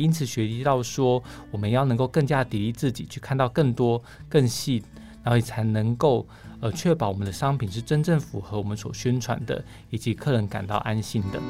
因此学习到说，我们要能够更加砥砺自己，去看到更多、更细，然后才能够呃确保我们的商品是真正符合我们所宣传的，以及客人感到安心的。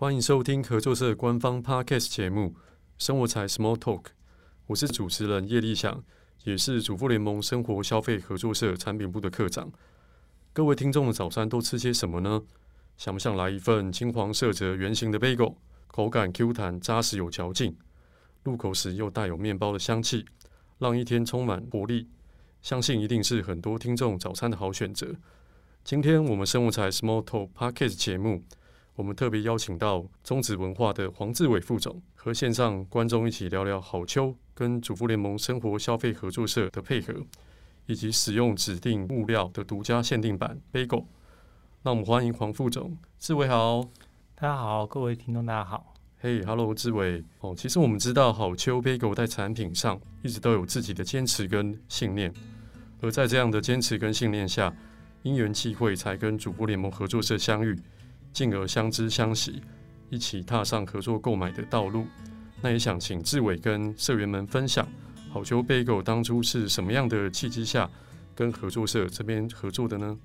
欢迎收听合作社官方 Podcast 节目《生活财 Small Talk》。我是主持人叶立祥，也是主妇联盟生活消费合作社产品部的课长。各位听众的早餐都吃些什么呢？想不想来一份金黄色泽圆形的 bagel，口感 Q 弹扎实有嚼劲，入口时又带有面包的香气，让一天充满活力。相信一定是很多听众早餐的好选择。今天我们生活财 Small Talk Podcast 节目。我们特别邀请到中植文化的黄志伟副总，和线上观众一起聊聊好秋跟主妇联盟生活消费合作社的配合，以及使用指定物料的独家限定版 Bagel。那我们欢迎黄副总，志伟好，大家好，各位听众大家好。嘿，Hello，志伟。哦，其实我们知道好秋 Bagel 在产品上一直都有自己的坚持跟信念，而在这样的坚持跟信念下，因缘际会才跟主妇联盟合作社相遇。进而相知相惜，一起踏上合作购买的道路。那也想请志伟跟社员们分享，好秋贝狗当初是什么样的契机下跟合作社这边合作的呢？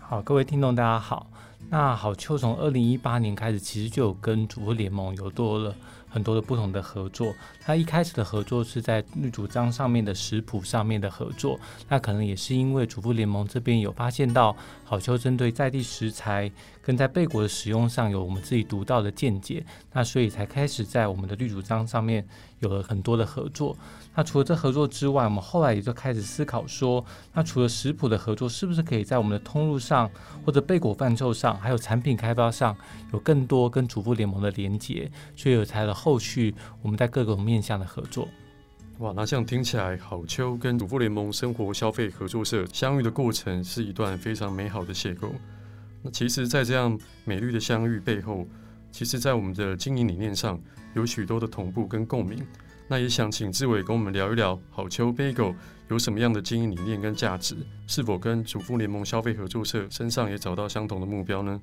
好，各位听众大家好。那好秋从二零一八年开始，其实就有跟主妇联盟有多了很多的不同的合作。他一开始的合作是在绿主张上面的食谱上面的合作。那可能也是因为主妇联盟这边有发现到好丘针对在地食材跟在贝果的使用上有我们自己独到的见解，那所以才开始在我们的绿主张上面有了很多的合作。那除了这合作之外，我们后来也就开始思考说，那除了食谱的合作，是不是可以在我们的通路上或者贝果贩售上，还有产品开发上有更多跟主妇联盟的连接，所以有才了后续我们在各个面向的合作。哇，那这样听起来，好丘跟主妇联盟生活消费合作社相遇的过程是一段非常美好的邂逅。那其实，在这样美丽的相遇背后，其实，在我们的经营理念上有许多的同步跟共鸣。那也想请志伟跟我们聊一聊，好丘 Bagel 有什么样的经营理念跟价值？是否跟主妇联盟消费合作社身上也找到相同的目标呢？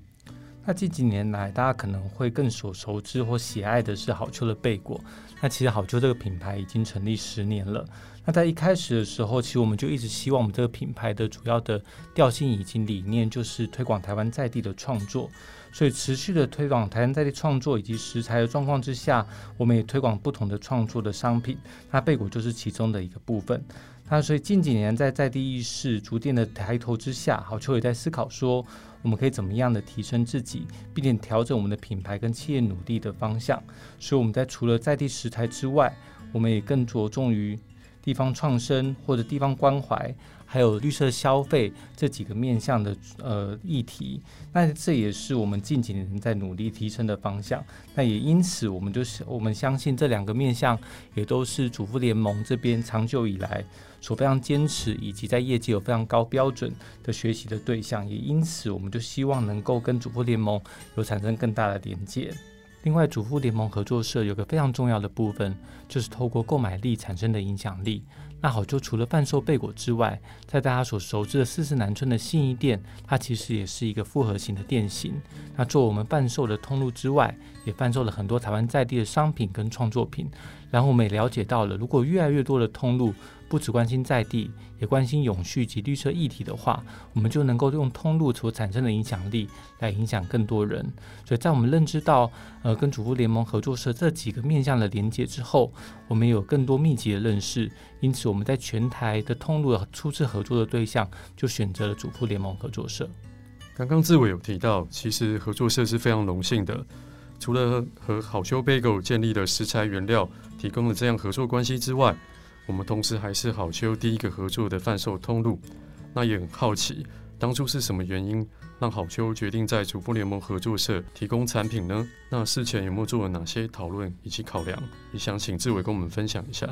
那近几年来，大家可能会更所熟知或喜爱的是好秋的贝果。那其实好秋这个品牌已经成立十年了。那在一开始的时候，其实我们就一直希望我们这个品牌的主要的调性以及理念，就是推广台湾在地的创作。所以持续的推广台湾在地创作以及食材的状况之下，我们也推广不同的创作的商品。那贝果就是其中的一个部分。那所以近几年在在地意识逐渐的抬头之下，好秋也在思考说，我们可以怎么样的提升自己，并且调整我们的品牌跟企业努力的方向。所以我们在除了在地食材之外，我们也更着重于地方创生或者地方关怀。还有绿色消费这几个面向的呃议题，那这也是我们近几年在努力提升的方向。那也因此，我们就是我们相信这两个面向也都是主妇联盟这边长久以来所非常坚持，以及在业界有非常高标准的学习的对象。也因此，我们就希望能够跟主妇联盟有产生更大的连接。另外，主妇联盟合作社有个非常重要的部分，就是透过购买力产生的影响力。那好就除了贩售贝果之外，在大家所熟知的四四南村的信义店，它其实也是一个复合型的店型。那做我们贩售的通路之外，也贩售了很多台湾在地的商品跟创作品。然后我们也了解到了，如果越来越多的通路，不只关心在地，也关心永续及绿色议题的话，我们就能够用通路所产生的影响力来影响更多人。所以在我们认知到，呃，跟主妇联盟合作社这几个面向的连接之后，我们有更多密集的认识。因此，我们在全台的通路初次合作的对象，就选择了主妇联盟合作社。刚刚志伟有提到，其实合作社是非常荣幸的，除了和好修 Bagel 建立了食材原料，提供了这样合作关系之外，我们同时还是好丘第一个合作的贩售通路，那也很好奇，当初是什么原因让好丘决定在主妇联盟合作社提供产品呢？那事前有没有做了哪些讨论以及考量？也想请志伟跟我们分享一下。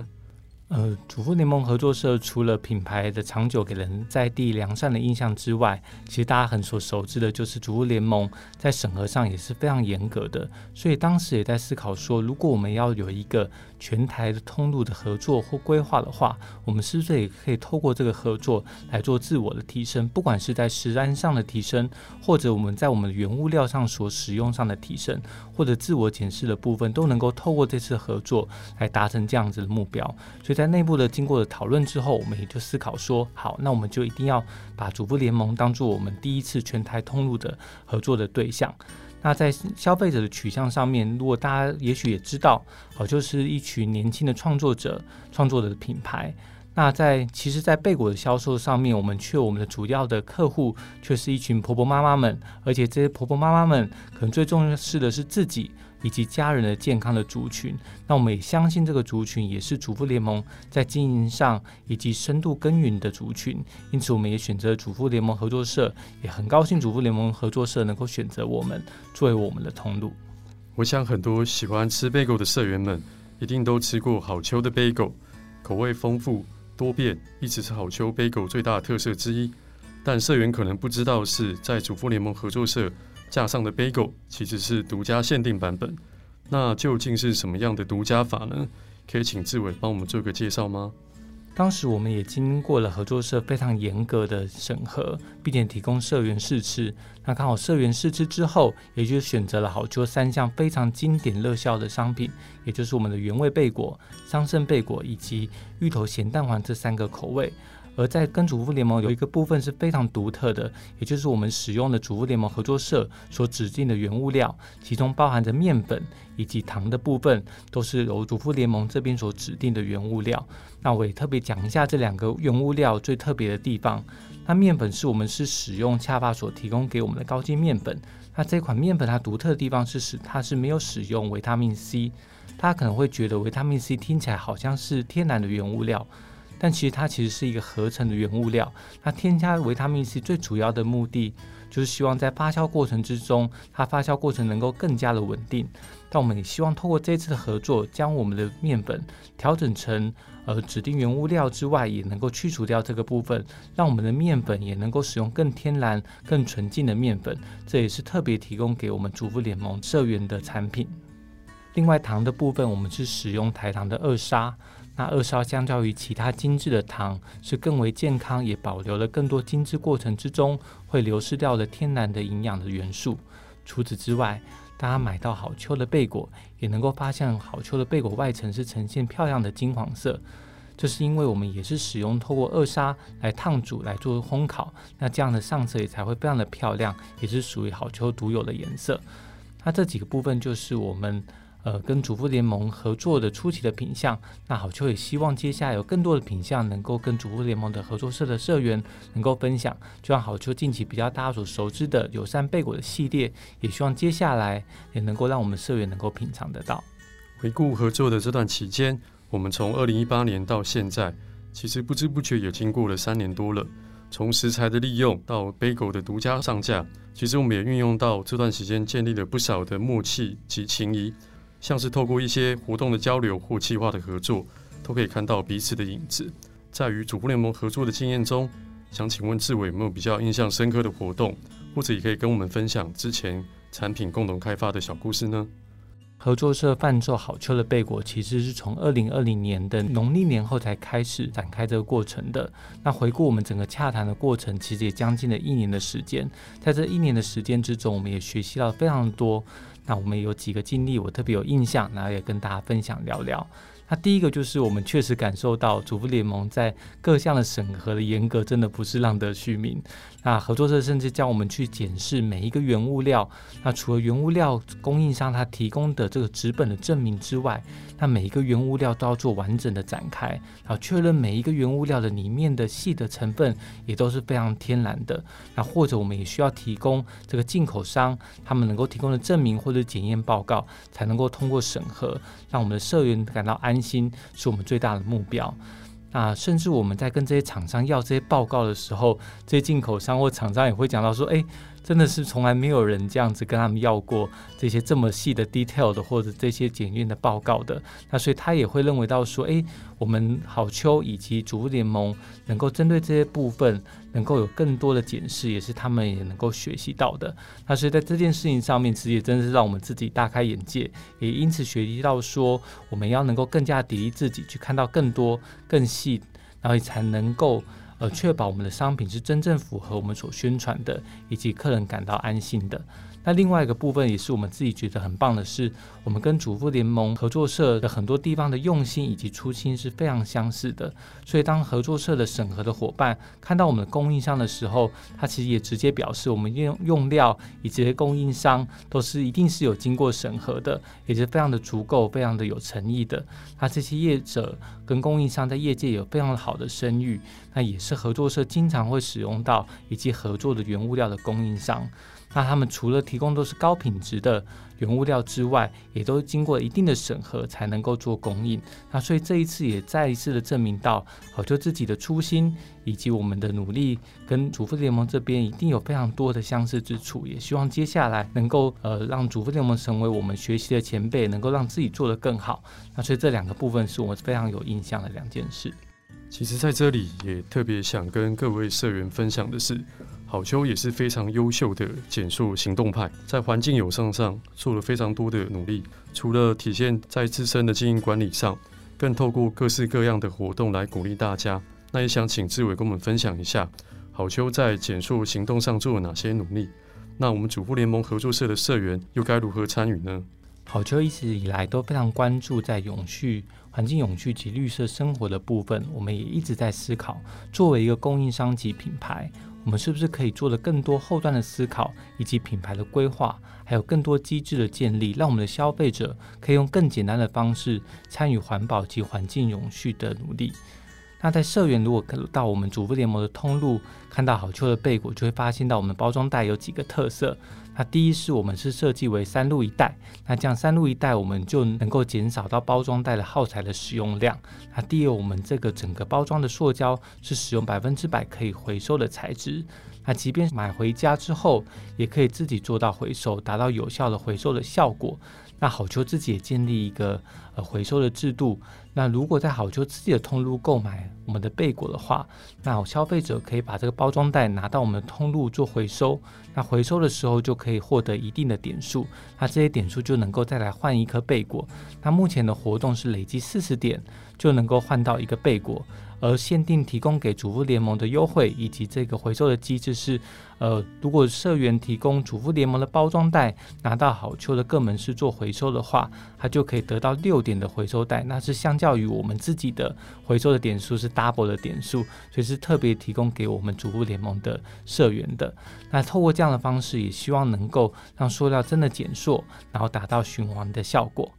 呃，主妇联盟合作社除了品牌的长久给人在地良善的印象之外，其实大家很所熟知的就是主妇联盟在审核上也是非常严格的。所以当时也在思考说，如果我们要有一个全台的通路的合作或规划的话，我们是不是也可以透过这个合作来做自我的提升？不管是在食安上的提升，或者我们在我们的原物料上所使用上的提升，或者自我检视的部分，都能够透过这次合作来达成这样子的目标。所以。在内部的经过的讨论之后，我们也就思考说，好，那我们就一定要把主播联盟当做我们第一次全台通路的合作的对象。那在消费者的取向上面，如果大家也许也知道，哦，就是一群年轻的创作者创作的品牌。那在其实，在贝果的销售上面，我们却我们的主要的客户却是一群婆婆妈妈们，而且这些婆婆妈妈们可能最重视的是自己。以及家人的健康的族群，那我们也相信这个族群也是主妇联盟在经营上以及深度耕耘的族群，因此我们也选择主妇联盟合作社，也很高兴主妇联盟合作社能够选择我们作为我们的通路。我想很多喜欢吃贝果的社员们一定都吃过好丘的贝果，口味丰富多变，一直是好丘杯狗最大的特色之一。但社员可能不知道是在主妇联盟合作社。架上的 Bagel 其实是独家限定版本，那究竟是什么样的独家法呢？可以请志伟帮我们做个介绍吗？当时我们也经过了合作社非常严格的审核，并且提供社员试吃。那刚好社员试吃之后，也就选择了好丘三项非常经典热销的商品，也就是我们的原味贝果、桑葚贝果以及芋头咸蛋黄这三个口味。而在跟主妇联盟有一个部分是非常独特的，也就是我们使用的主妇联盟合作社所指定的原物料，其中包含着面粉以及糖的部分，都是由主妇联盟这边所指定的原物料。那我也特别讲一下这两个原物料最特别的地方。那面粉是我们是使用恰法所提供给我们的高筋面粉。那这款面粉它独特的地方是使它是没有使用维他命 C。大家可能会觉得维他命 C 听起来好像是天然的原物料。但其实它其实是一个合成的原物料，它添加维他命 C 最主要的目的就是希望在发酵过程之中，它发酵过程能够更加的稳定。但我们也希望透过这次的合作，将我们的面粉调整成呃指定原物料之外，也能够去除掉这个部分，让我们的面粉也能够使用更天然、更纯净的面粉。这也是特别提供给我们主妇联盟社员的产品。另外糖的部分，我们是使用台糖的二砂。那二砂相较于其他精致的糖是更为健康，也保留了更多精致过程之中会流失掉的天然的营养的元素。除此之外，大家买到好秋的贝果，也能够发现好秋的贝果外层是呈现漂亮的金黄色，这是因为我们也是使用透过二砂来烫煮来做烘烤，那这样的上色也才会非常的漂亮，也是属于好秋独有的颜色。那这几个部分就是我们。呃，跟主妇联盟合作的初期的品相，那好秋也希望接下来有更多的品相能够跟主妇联盟的合作社的社员能够分享，就像好秋近期比较大家所熟知的友善贝果的系列，也希望接下来也能够让我们社员能够品尝得到。回顾合作的这段期间，我们从二零一八年到现在，其实不知不觉也经过了三年多了。从食材的利用到贝果的独家上架，其实我们也运用到这段时间建立了不少的默契及情谊。像是透过一些活动的交流或计划的合作，都可以看到彼此的影子。在与主妇联盟合作的经验中，想请问志伟有没有比较印象深刻的活动，或者也可以跟我们分享之前产品共同开发的小故事呢？合作社贩售好丘的贝果，其实是从二零二零年的农历年后才开始展开这个过程的。那回顾我们整个洽谈的过程，其实也将近了一年的时间。在这一年的时间之中，我们也学习到非常多。那我们有几个经历，我特别有印象，然后也跟大家分享聊聊。那第一个就是我们确实感受到主妇联盟在各项的审核的严格，真的不是浪得虚名。那合作社甚至叫我们去检视每一个原物料。那除了原物料供应商他提供的这个纸本的证明之外，那每一个原物料都要做完整的展开，然后确认每一个原物料的里面的细的成分也都是非常天然的。那或者我们也需要提供这个进口商他们能够提供的证明或者检验报告，才能够通过审核，让我们的社员感到安心，是我们最大的目标。啊甚至我们在跟这些厂商要这些报告的时候，这些进口商或厂商也会讲到说：“哎。”真的是从来没有人这样子跟他们要过这些这么细的 detail 的或者这些检验的报告的。那所以他也会认为到说，诶，我们好秋以及主妇联盟能够针对这些部分，能够有更多的检视，也是他们也能够学习到的。那所以在这件事情上面，其实也真的是让我们自己大开眼界，也因此学习到说，我们要能够更加砥砺自己，去看到更多、更细，然后也才能够。呃，确保我们的商品是真正符合我们所宣传的，以及客人感到安心的。那另外一个部分也是我们自己觉得很棒的是，我们跟主妇联盟合作社的很多地方的用心以及初心是非常相似的。所以当合作社的审核的伙伴看到我们的供应商的时候，他其实也直接表示，我们用用料以及供应商都是一定是有经过审核的，也是非常的足够、非常的有诚意的。那这些业者跟供应商在业界有非常好的声誉，那也是合作社经常会使用到以及合作的原物料的供应商。那他们除了提供都是高品质的原物料之外，也都经过一定的审核才能够做供应。那所以这一次也再一次的证明到，好就自己的初心以及我们的努力，跟主妇联盟这边一定有非常多的相似之处。也希望接下来能够呃让主妇联盟成为我们学习的前辈，能够让自己做得更好。那所以这两个部分是我非常有印象的两件事。其实在这里也特别想跟各位社员分享的是。好丘也是非常优秀的减塑行动派，在环境友善上做了非常多的努力。除了体现在自身的经营管理上，更透过各式各样的活动来鼓励大家。那也想请志伟跟我们分享一下，好丘在减塑行动上做了哪些努力？那我们主妇联盟合作社的社员又该如何参与呢？好丘一直以来都非常关注在永续、环境永续及绿色生活的部分，我们也一直在思考，作为一个供应商及品牌。我们是不是可以做的更多后端的思考，以及品牌的规划，还有更多机制的建立，让我们的消费者可以用更简单的方式参与环保及环境永续的努力。那在社员如果到我们主妇联盟的通路，看到好秋的贝果，就会发现到我们包装袋有几个特色。那第一是我们是设计为三路一袋，那这样三路一袋我们就能够减少到包装袋的耗材的使用量。那第二，我们这个整个包装的塑胶是使用百分之百可以回收的材质，那即便买回家之后，也可以自己做到回收，达到有效的回收的效果。那好丘自己也建立一个呃回收的制度。那如果在好丘自己的通路购买我们的贝果的话，那消费者可以把这个包装袋拿到我们的通路做回收。那回收的时候就可以获得一定的点数，那这些点数就能够再来换一颗贝果。那目前的活动是累计四十点就能够换到一个贝果。而限定提供给主妇联盟的优惠以及这个回收的机制是，呃，如果社员提供主妇联盟的包装袋拿到好丘的各门市做回收的话，他就可以得到六点的回收袋，那是相较于我们自己的回收的点数是 double 的点数，所以是特别提供给我们主妇联盟的社员的。那透过这样的方式，也希望能够让塑料真的减塑，然后达到循环的效果。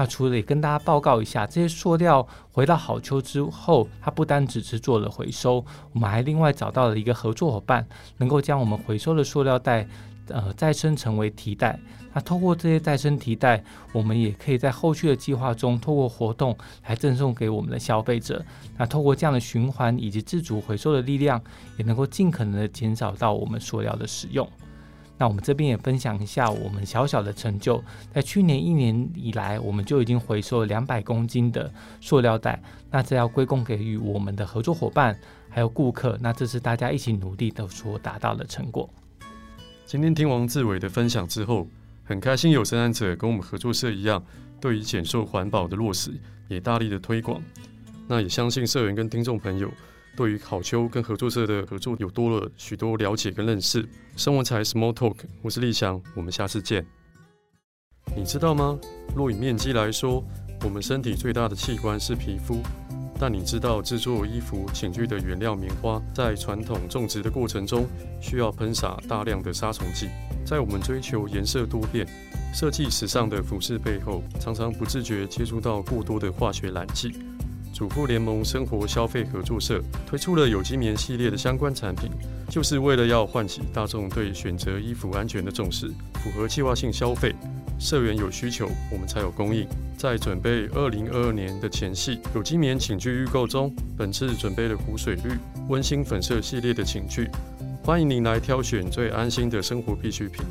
那除了也跟大家报告一下，这些塑料回到好丘之后，它不单只是做了回收，我们还另外找到了一个合作伙伴，能够将我们回收的塑料袋，呃，再生成为提袋。那透过这些再生提袋，我们也可以在后续的计划中，透过活动来赠送给我们的消费者。那透过这样的循环以及自主回收的力量，也能够尽可能的减少到我们塑料的使用。那我们这边也分享一下我们小小的成就，在去年一年以来，我们就已经回收了两百公斤的塑料袋。那这要归功给予我们的合作伙伴还有顾客，那这是大家一起努力的所达到的成果。今天听王志伟的分享之后，很开心有生产者跟我们合作社一样，对于减塑环保的落实也大力的推广。那也相信社员跟听众朋友。对于好丘跟合作社的合作，有多了许多了解跟认识。生活才 Small Talk，我是立翔，我们下次见。你知道吗？若以面积来说，我们身体最大的器官是皮肤。但你知道制作衣服、寝具的原料棉花，在传统种植的过程中，需要喷洒大量的杀虫剂。在我们追求颜色多变、设计时尚的服饰背后，常常不自觉接触到过多的化学染剂。主妇联盟生活消费合作社推出了有机棉系列的相关产品，就是为了要唤起大众对选择衣服安全的重视，符合计划性消费。社员有需求，我们才有供应。在准备二零二二年的前夕，有机棉寝具预购中，本次准备了湖水绿、温馨粉色系列的寝具，欢迎您来挑选最安心的生活必需品。